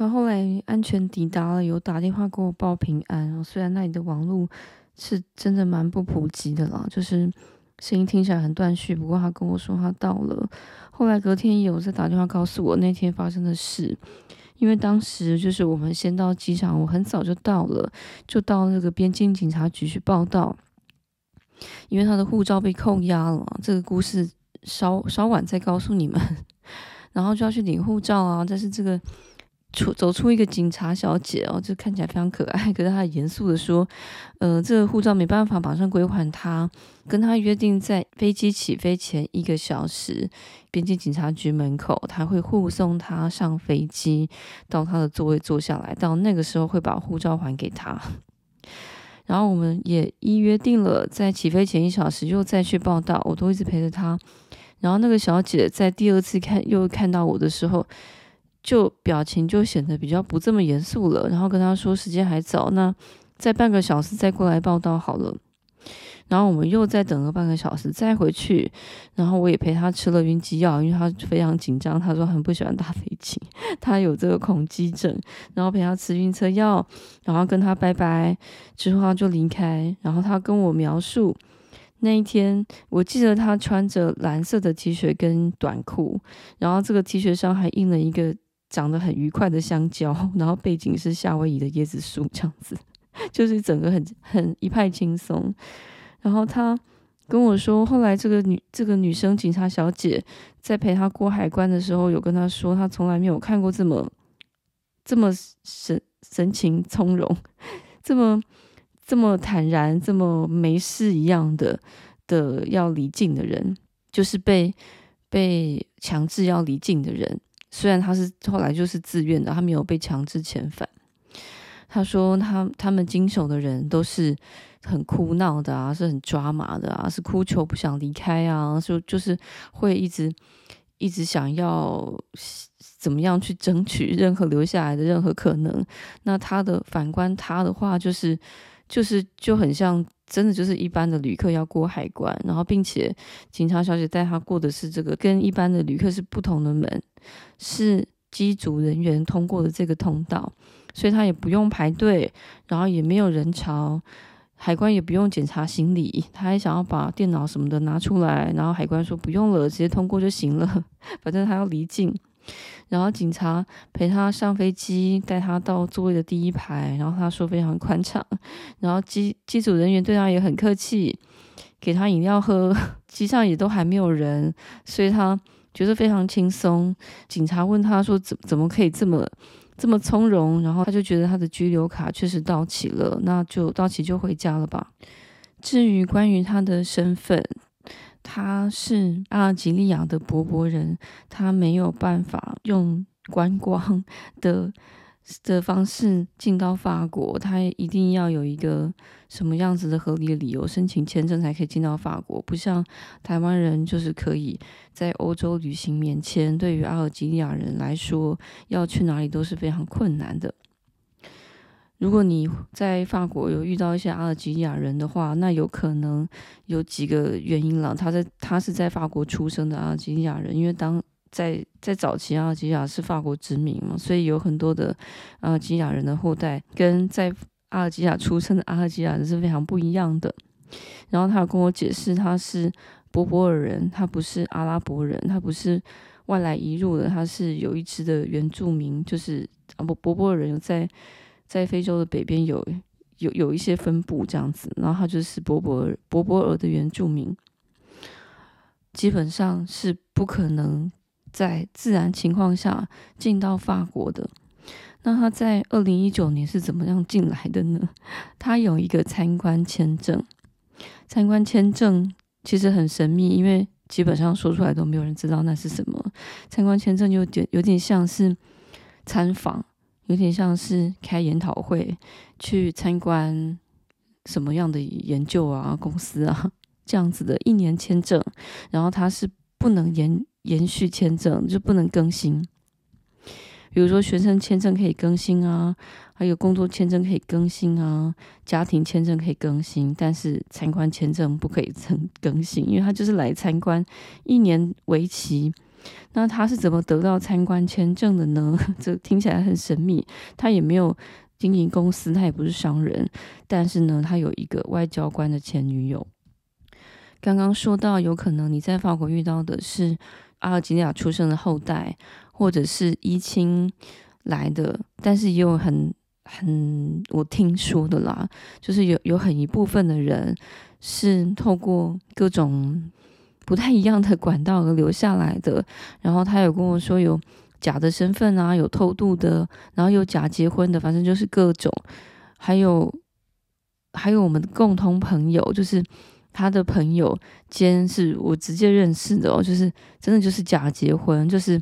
他后来安全抵达了，有打电话给我报平安。虽然那里的网络是真的蛮不普及的啦，就是声音听起来很断续。不过他跟我说他到了。后来隔天有在打电话告诉我那天发生的事。因为当时就是我们先到机场，我很早就到了，就到那个边境警察局去报到。因为他的护照被扣押了，这个故事稍稍晚再告诉你们。然后就要去领护照啊，但是这个。出走出一个警察小姐哦，就看起来非常可爱。可是她很严肃的说：“呃，这个护照没办法马上归还他，跟他约定在飞机起飞前一个小时，边境警察局门口，他会护送他上飞机，到他的座位坐下来。到那个时候会把护照还给他。然后我们也依约定了，在起飞前一小时又再去报到，我都一直陪着他。然后那个小姐在第二次看又看到我的时候。”就表情就显得比较不这么严肃了，然后跟他说时间还早，那再半个小时再过来报到好了。然后我们又再等了半个小时再回去，然后我也陪他吃了晕机药，因为他非常紧张，他说很不喜欢搭飞机，他有这个恐机症，然后陪他吃晕车药，然后跟他拜拜之后他就离开，然后他跟我描述那一天，我记得他穿着蓝色的 T 恤跟短裤，然后这个 T 恤上还印了一个。长得很愉快的香蕉，然后背景是夏威夷的椰子树，这样子，就是整个很很一派轻松。然后他跟我说，后来这个女这个女生警察小姐在陪他过海关的时候，有跟他说，他从来没有看过这么这么神神情从容，这么这么坦然，这么没事一样的的要离境的人，就是被被强制要离境的人。虽然他是后来就是自愿的，他没有被强制遣返。他说他他们经手的人都是很哭闹的啊，是很抓马的啊，是哭求不想离开啊，就就是会一直一直想要怎么样去争取任何留下来的任何可能。那他的反观他的话，就是就是就很像。真的就是一般的旅客要过海关，然后并且警察小姐带他过的是这个跟一般的旅客是不同的门，是机组人员通过的这个通道，所以他也不用排队，然后也没有人潮，海关也不用检查行李，他还想要把电脑什么的拿出来，然后海关说不用了，直接通过就行了，反正他要离境。然后警察陪他上飞机，带他到座位的第一排。然后他说非常宽敞。然后机机组人员对他也很客气，给他饮料喝。机上也都还没有人，所以他觉得非常轻松。警察问他说：“怎怎么可以这么这么从容？”然后他就觉得他的居留卡确实到期了，那就到期就回家了吧。至于关于他的身份。他是阿尔及利亚的柏柏人，他没有办法用观光的的方式进到法国，他一定要有一个什么样子的合理的理由申请签证才可以进到法国，不像台湾人就是可以在欧洲旅行免签，对于阿尔及利亚人来说，要去哪里都是非常困难的。如果你在法国有遇到一些阿尔及利亚人的话，那有可能有几个原因了。他在他是在法国出生的阿尔及利亚人，因为当在在早期阿尔及利亚是法国殖民嘛，所以有很多的阿尔及利亚人的后代跟在阿尔及利亚出生的阿尔及利亚人是非常不一样的。然后他有跟我解释，他是柏柏尔人，他不是阿拉伯人，他不是外来移入的，他是有一支的原住民，就是啊不柏柏尔人有在。在非洲的北边有有有一些分布这样子，然后他就是柏柏尔柏柏尔的原住民，基本上是不可能在自然情况下进到法国的。那他在二零一九年是怎么样进来的呢？他有一个参观签证，参观签证其实很神秘，因为基本上说出来都没有人知道那是什么。参观签证有点有点像是参访。有点像是开研讨会，去参观什么样的研究啊、公司啊这样子的一年签证，然后它是不能延延续签证，就不能更新。比如说学生签证可以更新啊，还有工作签证可以更新啊，家庭签证可以更新，但是参观签证不可以更 更新，因为他就是来参观一年为期，那他是怎么得到参观签证的呢？这听起来很神秘。他也没有经营公司，他也不是商人，但是呢，他有一个外交官的前女友。刚刚说到，有可能你在法国遇到的是阿尔及利亚出生的后代，或者是依亲来的，但是也有很很我听说的啦，就是有有很一部分的人是透过各种。不太一样的管道而留下来的，然后他有跟我说有假的身份啊，有偷渡的，然后有假结婚的，反正就是各种，还有还有我们的共同朋友，就是他的朋友兼是我直接认识的哦，就是真的就是假结婚，就是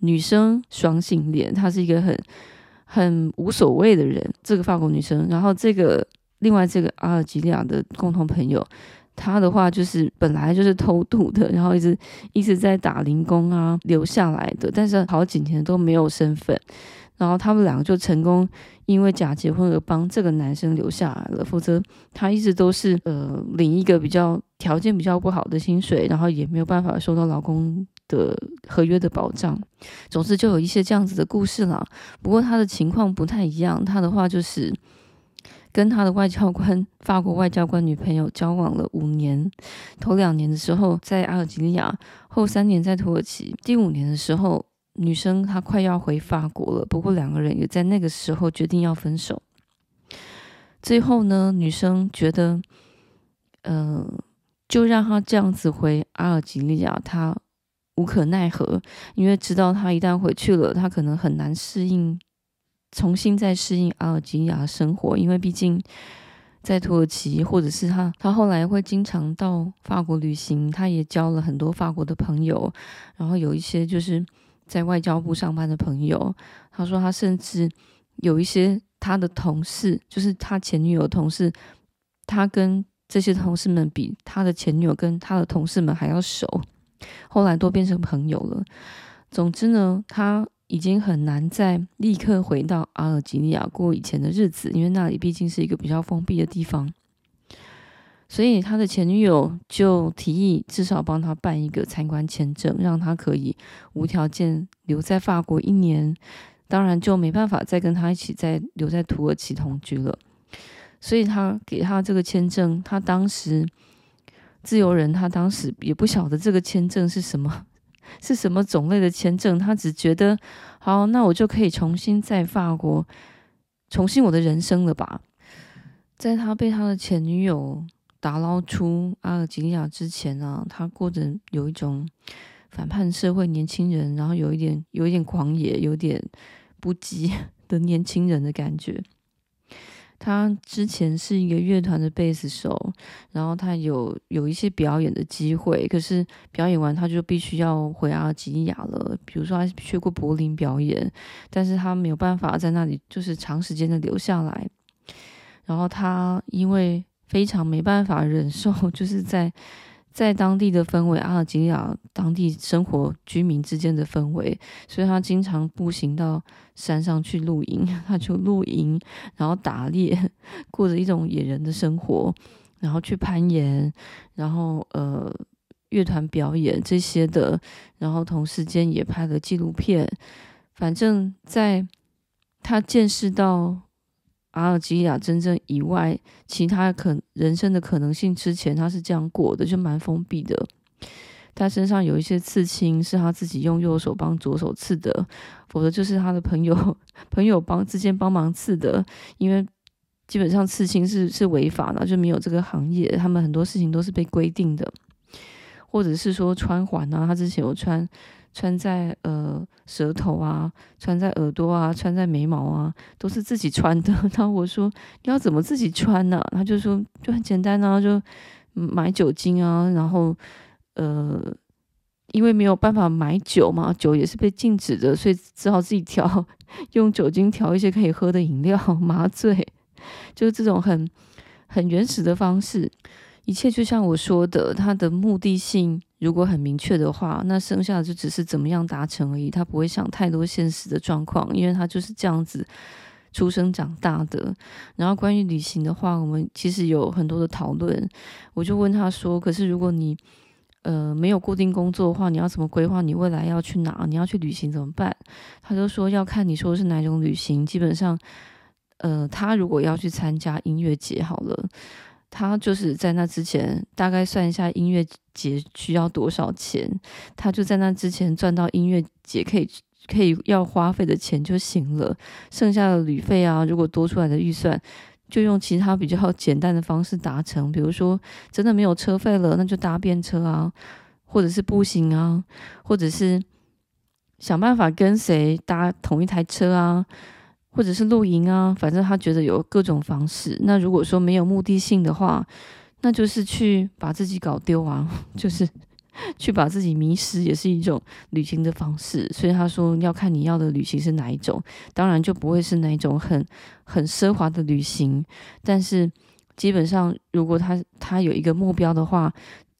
女生双性恋，她是一个很很无所谓的人，这个法国女生，然后这个另外这个阿尔及利亚的共同朋友。他的话就是本来就是偷渡的，然后一直一直在打零工啊，留下来的，但是好几年都没有身份，然后他们两个就成功因为假结婚而帮这个男生留下来了，否则他一直都是呃领一个比较条件比较不好的薪水，然后也没有办法收到老公的合约的保障。总之就有一些这样子的故事啦。不过他的情况不太一样，他的话就是。跟他的外交官，法国外交官女朋友交往了五年，头两年的时候在阿尔及利亚，后三年在土耳其，第五年的时候，女生她快要回法国了，不过两个人也在那个时候决定要分手。最后呢，女生觉得，呃，就让他这样子回阿尔及利亚，她无可奈何，因为知道他一旦回去了，他可能很难适应。重新再适应阿尔及利亚生活，因为毕竟在土耳其，或者是他，他后来会经常到法国旅行，他也交了很多法国的朋友，然后有一些就是在外交部上班的朋友。他说他甚至有一些他的同事，就是他前女友同事，他跟这些同事们比他的前女友跟他的同事们还要熟，后来都变成朋友了。总之呢，他。已经很难再立刻回到阿尔及利亚过以前的日子，因为那里毕竟是一个比较封闭的地方。所以他的前女友就提议，至少帮他办一个参观签证，让他可以无条件留在法国一年。当然就没办法再跟他一起再留在土耳其同居了。所以他给他这个签证，他当时自由人，他当时也不晓得这个签证是什么。是什么种类的签证？他只觉得好，那我就可以重新在法国重新我的人生了吧？在他被他的前女友打捞出阿尔及利亚之前啊，他过着有一种反叛社会年轻人，然后有一点有一点狂野，有点不羁的年轻人的感觉。他之前是一个乐团的贝斯手，然后他有有一些表演的机会，可是表演完他就必须要回阿吉亚了。比如说他去过柏林表演，但是他没有办法在那里就是长时间的留下来。然后他因为非常没办法忍受，就是在。在当地的氛围，阿尔及利亚当地生活居民之间的氛围，所以他经常步行到山上去露营，他就露营，然后打猎，过着一种野人的生活，然后去攀岩，然后呃乐团表演这些的，然后同时间也拍了纪录片，反正在他见识到。阿尔及利亚真正以外，其他可人生的可能性之前，他是这样过的，就蛮封闭的。他身上有一些刺青，是他自己用右手帮左手刺的，否则就是他的朋友 朋友帮之间帮忙刺的。因为基本上刺青是是违法的，就没有这个行业，他们很多事情都是被规定的，或者是说穿环啊，他之前有穿。穿在呃舌头啊，穿在耳朵啊，穿在眉毛啊，都是自己穿的。然后我说你要怎么自己穿呢？他就说就很简单啊，就买酒精啊，然后呃，因为没有办法买酒嘛，酒也是被禁止的，所以只好自己调，用酒精调一些可以喝的饮料，麻醉，就是这种很很原始的方式。一切就像我说的，他的目的性如果很明确的话，那剩下的就只是怎么样达成而已。他不会想太多现实的状况，因为他就是这样子出生长大的。然后关于旅行的话，我们其实有很多的讨论。我就问他说：“可是如果你呃，没有固定工作的话，你要怎么规划你未来要去哪？你要去旅行怎么办？他就说要看你说的是哪种旅行。基本上，呃，他如果要去参加音乐节，好了，他就是在那之前大概算一下音乐节需要多少钱，他就在那之前赚到音乐节可以可以要花费的钱就行了。剩下的旅费啊，如果多出来的预算，就用其他比较简单的方式达成，比如说真的没有车费了，那就搭便车啊，或者是步行啊，或者是想办法跟谁搭同一台车啊，或者是露营啊，反正他觉得有各种方式。那如果说没有目的性的话，那就是去把自己搞丢啊，就是。去把自己迷失也是一种旅行的方式，所以他说要看你要的旅行是哪一种，当然就不会是那一种很很奢华的旅行，但是基本上如果他他有一个目标的话，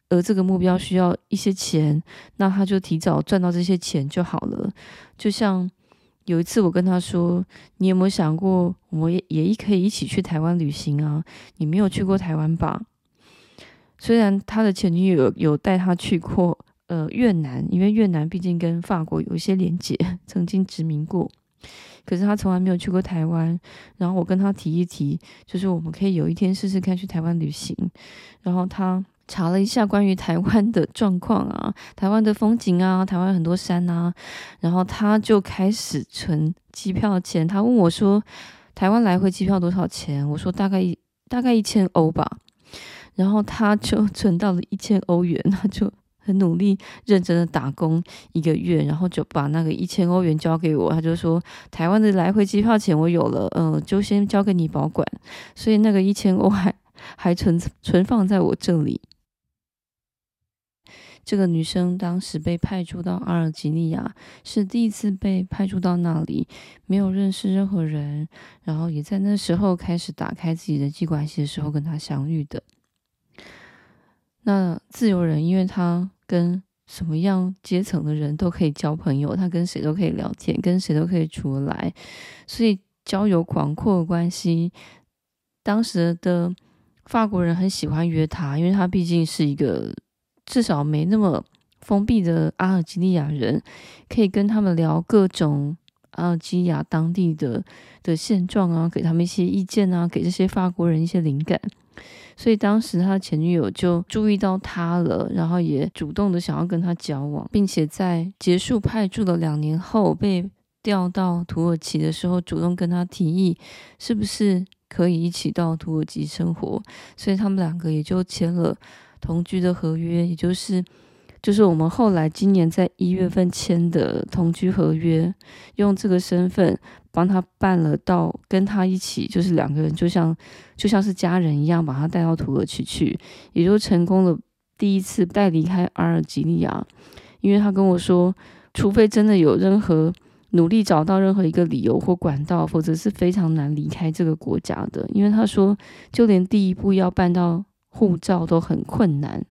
而这个目标需要一些钱，那他就提早赚到这些钱就好了。就像有一次我跟他说，你有没有想过，我也也可以一起去台湾旅行啊？你没有去过台湾吧？虽然他的前女友有带他去过呃越南，因为越南毕竟跟法国有一些连结，曾经殖民过，可是他从来没有去过台湾。然后我跟他提一提，就是我们可以有一天试试看去台湾旅行。然后他查了一下关于台湾的状况啊，台湾的风景啊，台湾很多山啊，然后他就开始存机票钱。他问我说：“台湾来回机票多少钱？”我说：“大概大概一千欧吧。”然后他就 存到了一千欧元，他就很努力、认真的打工一个月，然后就把那个一千欧元交给我。他就说：“台湾的来回机票钱我有了，嗯，就先交给你保管。”所以那个一千欧还还存存放在我这里。这个女生当时被派驻到阿尔及利亚，是第一次被派驻到那里，没有认识任何人，然后也在那时候开始打开自己的人际关系的时候跟他相遇的。那自由人，因为他跟什么样阶层的人都可以交朋友，他跟谁都可以聊天，跟谁都可以处得来，所以交友广阔的关系。当时的法国人很喜欢约他，因为他毕竟是一个至少没那么封闭的阿尔及利亚人，可以跟他们聊各种阿尔及利亚当地的的现状啊，给他们一些意见啊，给这些法国人一些灵感。所以当时他的前女友就注意到他了，然后也主动的想要跟他交往，并且在结束派驻的两年后被调到土耳其的时候，主动跟他提议是不是可以一起到土耳其生活。所以他们两个也就签了同居的合约，也就是就是我们后来今年在一月份签的同居合约，用这个身份。帮他办了到跟他一起，就是两个人就像就像是家人一样，把他带到土耳其去，也就成功了第一次带离开阿尔及利亚。因为他跟我说，除非真的有任何努力找到任何一个理由或管道，否则是非常难离开这个国家的。因为他说，就连第一步要办到护照都很困难。